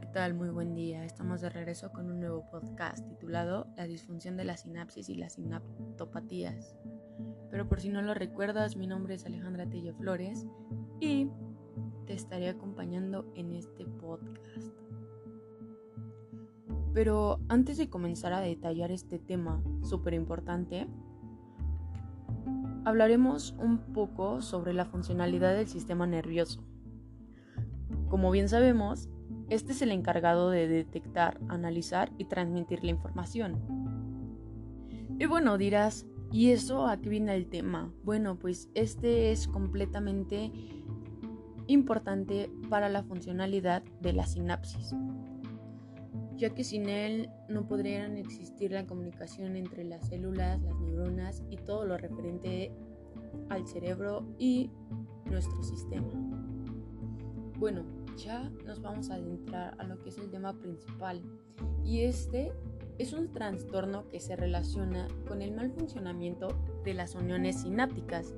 ¿qué tal? Muy buen día. Estamos de regreso con un nuevo podcast titulado La disfunción de la sinapsis y las sinaptopatías. Pero por si no lo recuerdas, mi nombre es Alejandra Tello Flores y te estaré acompañando en este podcast. Pero antes de comenzar a detallar este tema súper importante, hablaremos un poco sobre la funcionalidad del sistema nervioso. Como bien sabemos, este es el encargado de detectar, analizar y transmitir la información. Y bueno, dirás, ¿y eso a qué viene el tema? Bueno, pues este es completamente importante para la funcionalidad de la sinapsis, ya que sin él no podrían existir la comunicación entre las células, las neuronas y todo lo referente al cerebro y nuestro sistema. Bueno, ya nos vamos a adentrar a lo que es el tema principal. Y este es un trastorno que se relaciona con el mal funcionamiento de las uniones sinápticas.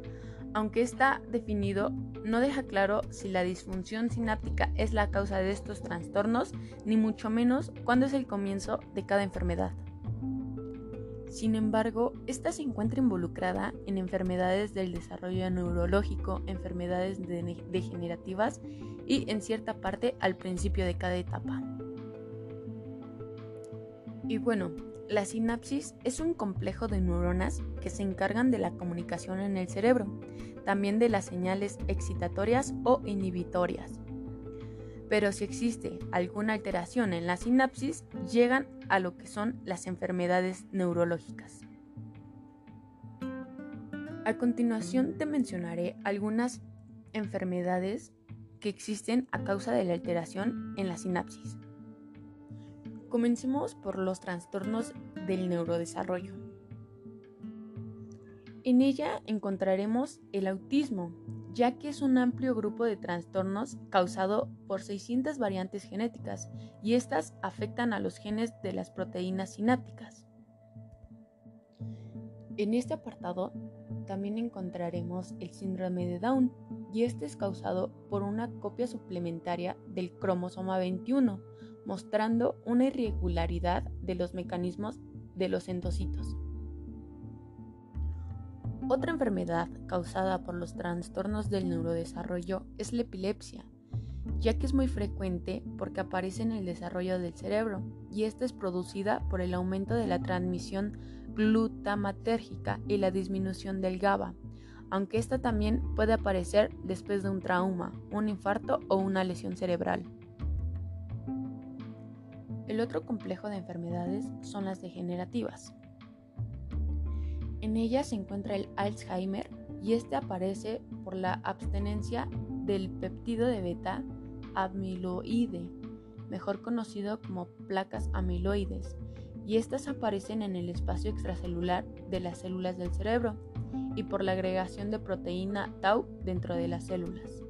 Aunque está definido, no deja claro si la disfunción sináptica es la causa de estos trastornos, ni mucho menos cuándo es el comienzo de cada enfermedad. Sin embargo, esta se encuentra involucrada en enfermedades del desarrollo neurológico, enfermedades degenerativas y en cierta parte al principio de cada etapa. Y bueno, la sinapsis es un complejo de neuronas que se encargan de la comunicación en el cerebro, también de las señales excitatorias o inhibitorias. Pero si existe alguna alteración en la sinapsis, llegan a lo que son las enfermedades neurológicas. A continuación te mencionaré algunas enfermedades que existen a causa de la alteración en la sinapsis. Comencemos por los trastornos del neurodesarrollo. En ella encontraremos el autismo, ya que es un amplio grupo de trastornos causado por 600 variantes genéticas y estas afectan a los genes de las proteínas sinápticas. En este apartado también encontraremos el síndrome de Down, y este es causado por una copia suplementaria del cromosoma 21, mostrando una irregularidad de los mecanismos de los endocitos. Otra enfermedad causada por los trastornos del neurodesarrollo es la epilepsia, ya que es muy frecuente porque aparece en el desarrollo del cerebro y esta es producida por el aumento de la transmisión glutamatérgica y la disminución del GABA, aunque esta también puede aparecer después de un trauma, un infarto o una lesión cerebral. El otro complejo de enfermedades son las degenerativas. En ellas se encuentra el Alzheimer y este aparece por la abstenencia del peptido de beta amiloide, mejor conocido como placas amiloides, y estas aparecen en el espacio extracelular de las células del cerebro y por la agregación de proteína tau dentro de las células.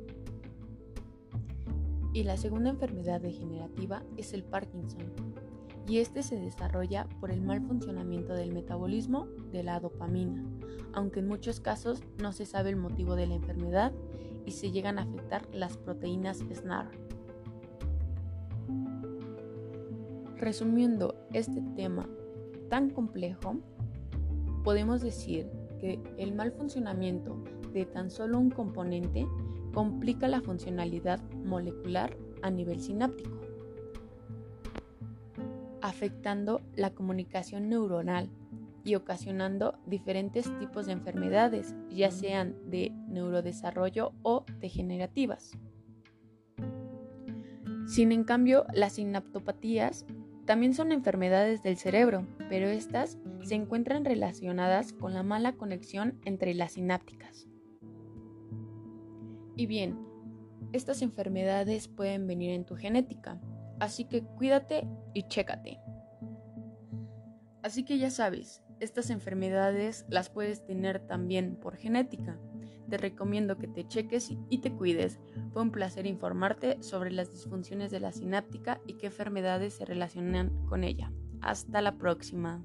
Y la segunda enfermedad degenerativa es el Parkinson, y este se desarrolla por el mal funcionamiento del metabolismo de la dopamina, aunque en muchos casos no se sabe el motivo de la enfermedad y se llegan a afectar las proteínas SNAR. Resumiendo este tema tan complejo, podemos decir que el mal funcionamiento de tan solo un componente complica la funcionalidad molecular a nivel sináptico, afectando la comunicación neuronal y ocasionando diferentes tipos de enfermedades, ya sean de neurodesarrollo o degenerativas. Sin en cambio, las sinaptopatías también son enfermedades del cerebro, pero estas se encuentran relacionadas con la mala conexión entre las sinápticas. Y bien, estas enfermedades pueden venir en tu genética, así que cuídate y chécate. Así que ya sabes, estas enfermedades las puedes tener también por genética. Te recomiendo que te cheques y te cuides. Fue un placer informarte sobre las disfunciones de la sináptica y qué enfermedades se relacionan con ella. Hasta la próxima.